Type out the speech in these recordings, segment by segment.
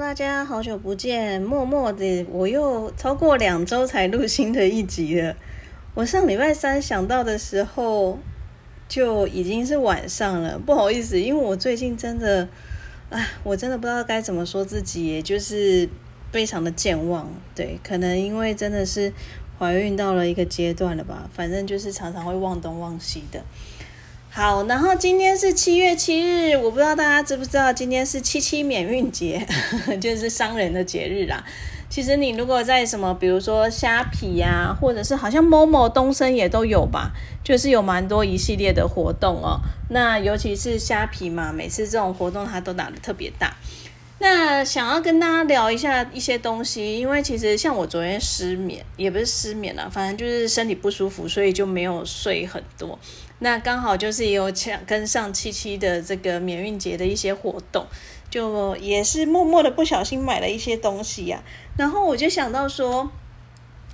大家好久不见，默默的我又超过两周才录新的一集了。我上礼拜三想到的时候就已经是晚上了，不好意思，因为我最近真的，啊，我真的不知道该怎么说自己，也就是非常的健忘。对，可能因为真的是怀孕到了一个阶段了吧，反正就是常常会忘东忘西的。好，然后今天是七月七日，我不知道大家知不知道，今天是七七免运节，就是商人的节日啦。其实你如果在什么，比如说虾皮呀，或者是好像某某东升也都有吧，就是有蛮多一系列的活动哦。那尤其是虾皮嘛，每次这种活动它都打得特别大。那想要跟大家聊一下一些东西，因为其实像我昨天失眠，也不是失眠了，反正就是身体不舒服，所以就没有睡很多。那刚好就是也有抢跟上七七的这个免运节的一些活动，就也是默默的不小心买了一些东西呀。然后我就想到说，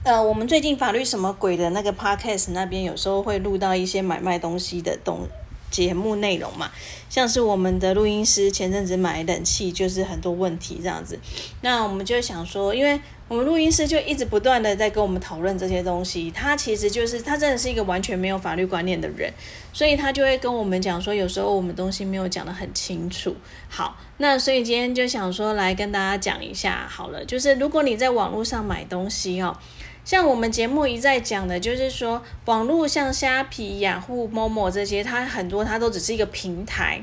呃，我们最近法律什么鬼的那个 podcast 那边有时候会录到一些买卖东西的东。节目内容嘛，像是我们的录音师前阵子买冷气，就是很多问题这样子。那我们就想说，因为我们录音师就一直不断的在跟我们讨论这些东西，他其实就是他真的是一个完全没有法律观念的人，所以他就会跟我们讲说，有时候我们东西没有讲得很清楚。好，那所以今天就想说来跟大家讲一下好了，就是如果你在网络上买东西哦。像我们节目一再讲的，就是说网络像虾皮、雅虎、某某这些，它很多它都只是一个平台。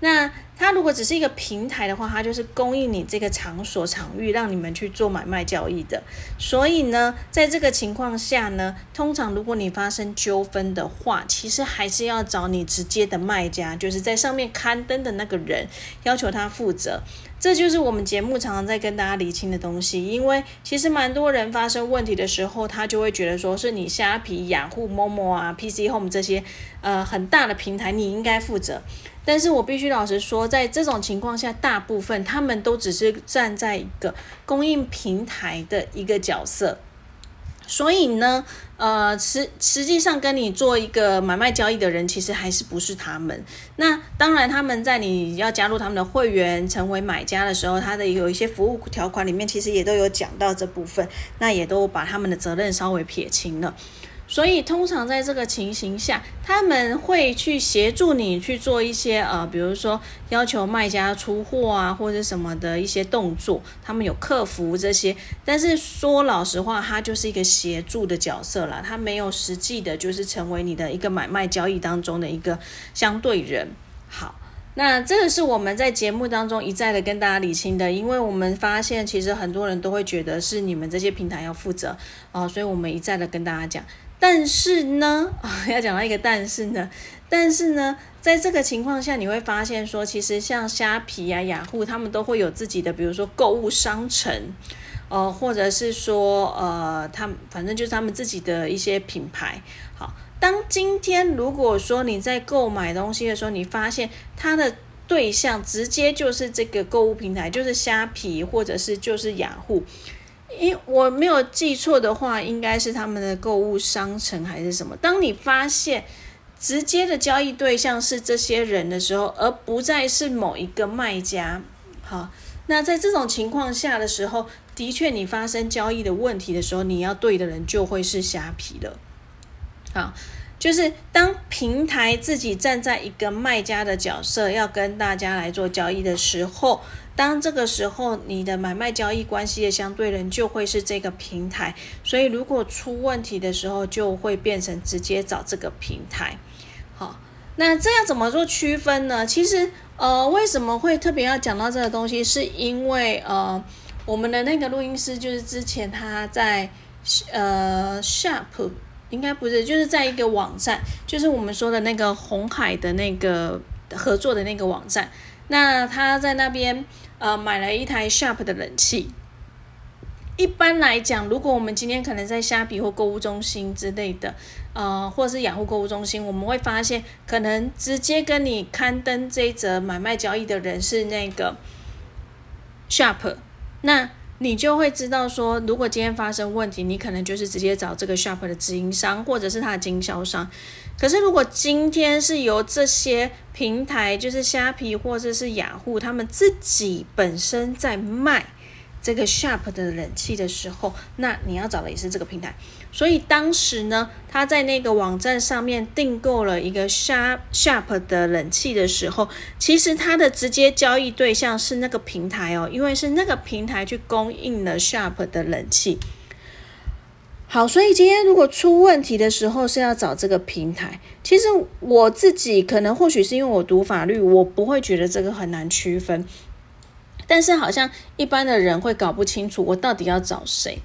那它如果只是一个平台的话，它就是供应你这个场所场域，让你们去做买卖交易的。所以呢，在这个情况下呢，通常如果你发生纠纷的话，其实还是要找你直接的卖家，就是在上面刊登的那个人，要求他负责。这就是我们节目常常在跟大家理清的东西，因为其实蛮多人发生问题的时候，他就会觉得说是你虾皮、雅虎、某某啊、PC Home 这些呃很大的平台，你应该负责。但是我必须老实说，在这种情况下，大部分他们都只是站在一个供应平台的一个角色。所以呢，呃，实实际上跟你做一个买卖交易的人，其实还是不是他们。那当然，他们在你要加入他们的会员，成为买家的时候，他的有一些服务条款里面，其实也都有讲到这部分，那也都把他们的责任稍微撇清了。所以，通常在这个情形下，他们会去协助你去做一些呃，比如说要求卖家出货啊，或者什么的一些动作。他们有客服这些，但是说老实话，他就是一个协助的角色啦，他没有实际的，就是成为你的一个买卖交易当中的一个相对人。好，那这个是我们在节目当中一再的跟大家理清的，因为我们发现其实很多人都会觉得是你们这些平台要负责啊，所以我们一再的跟大家讲。但是呢，要讲到一个但是呢，但是呢，在这个情况下，你会发现说，其实像虾皮啊、雅虎，他们都会有自己的，比如说购物商城，呃，或者是说，呃，他们反正就是他们自己的一些品牌。好，当今天如果说你在购买东西的时候，你发现它的对象直接就是这个购物平台，就是虾皮，或者是就是雅虎。因我没有记错的话，应该是他们的购物商城还是什么。当你发现直接的交易对象是这些人的时候，而不再是某一个卖家，好，那在这种情况下的时候，的确你发生交易的问题的时候，你要对的人就会是虾皮了。好，就是当平台自己站在一个卖家的角色，要跟大家来做交易的时候。当这个时候，你的买卖交易关系的相对人就会是这个平台，所以如果出问题的时候，就会变成直接找这个平台。好，那这样怎么做区分呢？其实，呃，为什么会特别要讲到这个东西？是因为，呃，我们的那个录音师就是之前他在呃 Sharp，应该不是，就是在一个网站，就是我们说的那个红海的那个合作的那个网站。那他在那边。呃，买了一台 Sharp 的冷气。一般来讲，如果我们今天可能在虾皮或购物中心之类的，呃，或者是雅虎购物中心，我们会发现，可能直接跟你刊登这一则买卖交易的人是那个 Sharp。那你就会知道说，如果今天发生问题，你可能就是直接找这个 shop 的直营商或者是它的经销商。可是如果今天是由这些平台，就是虾皮或者是雅虎，他们自己本身在卖。这个 Sharp 的冷气的时候，那你要找的也是这个平台。所以当时呢，他在那个网站上面订购了一个 Sharp Sharp 的冷气的时候，其实他的直接交易对象是那个平台哦，因为是那个平台去供应了 Sharp 的冷气。好，所以今天如果出问题的时候是要找这个平台。其实我自己可能或许是因为我读法律，我不会觉得这个很难区分。但是好像一般的人会搞不清楚我到底要找谁，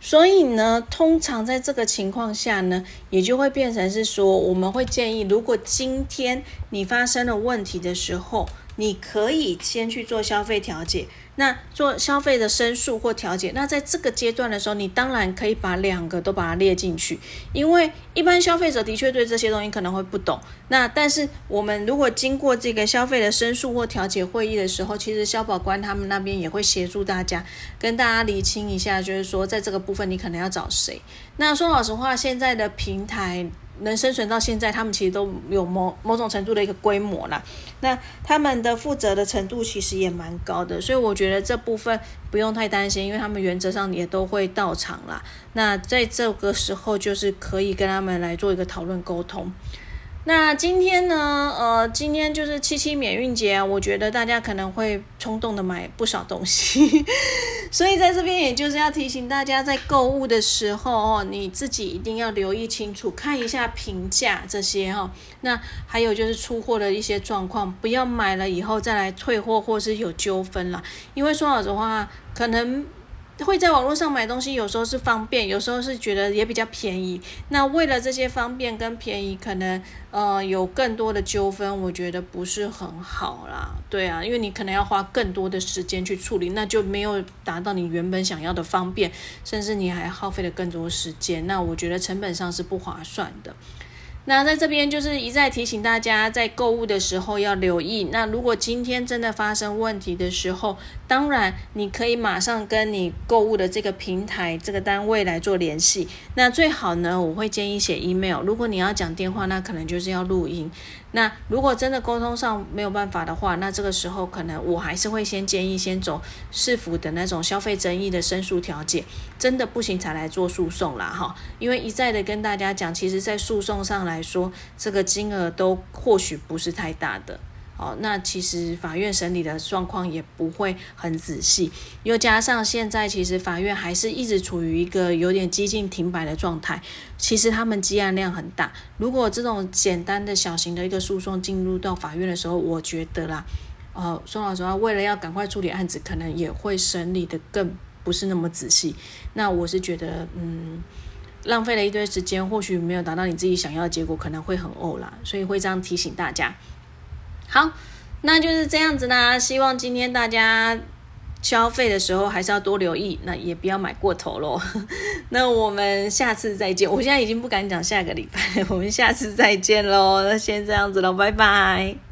所以呢，通常在这个情况下呢，也就会变成是说，我们会建议，如果今天你发生了问题的时候，你可以先去做消费调解。那做消费的申诉或调解，那在这个阶段的时候，你当然可以把两个都把它列进去，因为一般消费者的确对这些东西可能会不懂。那但是我们如果经过这个消费的申诉或调解会议的时候，其实消保官他们那边也会协助大家，跟大家理清一下，就是说在这个部分你可能要找谁。那说老实话，现在的平台。能生存到现在，他们其实都有某某种程度的一个规模啦。那他们的负责的程度其实也蛮高的，所以我觉得这部分不用太担心，因为他们原则上也都会到场啦。那在这个时候，就是可以跟他们来做一个讨论沟通。那今天呢？呃，今天就是七七免运节，我觉得大家可能会冲动的买不少东西，所以在这边也就是要提醒大家，在购物的时候哦，你自己一定要留意清楚，看一下评价这些哈。那还有就是出货的一些状况，不要买了以后再来退货或是有纠纷了，因为说老实话，可能。会在网络上买东西，有时候是方便，有时候是觉得也比较便宜。那为了这些方便跟便宜，可能呃有更多的纠纷，我觉得不是很好啦。对啊，因为你可能要花更多的时间去处理，那就没有达到你原本想要的方便，甚至你还耗费了更多时间。那我觉得成本上是不划算的。那在这边就是一再提醒大家，在购物的时候要留意。那如果今天真的发生问题的时候，当然你可以马上跟你购物的这个平台、这个单位来做联系。那最好呢，我会建议写 email。如果你要讲电话，那可能就是要录音。那如果真的沟通上没有办法的话，那这个时候可能我还是会先建议先走市府的那种消费争议的申诉调解，真的不行才来做诉讼啦哈。因为一再的跟大家讲，其实在诉讼上来来说，这个金额都或许不是太大的。哦，那其实法院审理的状况也不会很仔细，又加上现在其实法院还是一直处于一个有点激进停摆的状态。其实他们积案量很大，如果这种简单的小型的一个诉讼进入到法院的时候，我觉得啦，呃，说老实话，为了要赶快处理案子，可能也会审理的更不是那么仔细。那我是觉得，嗯，浪费了一堆时间，或许没有达到你自己想要的结果，可能会很呕啦，所以会这样提醒大家。好，那就是这样子啦。希望今天大家消费的时候还是要多留意，那也不要买过头喽。那我们下次再见。我现在已经不敢讲下个礼拜，我们下次再见喽。那先这样子喽，拜拜。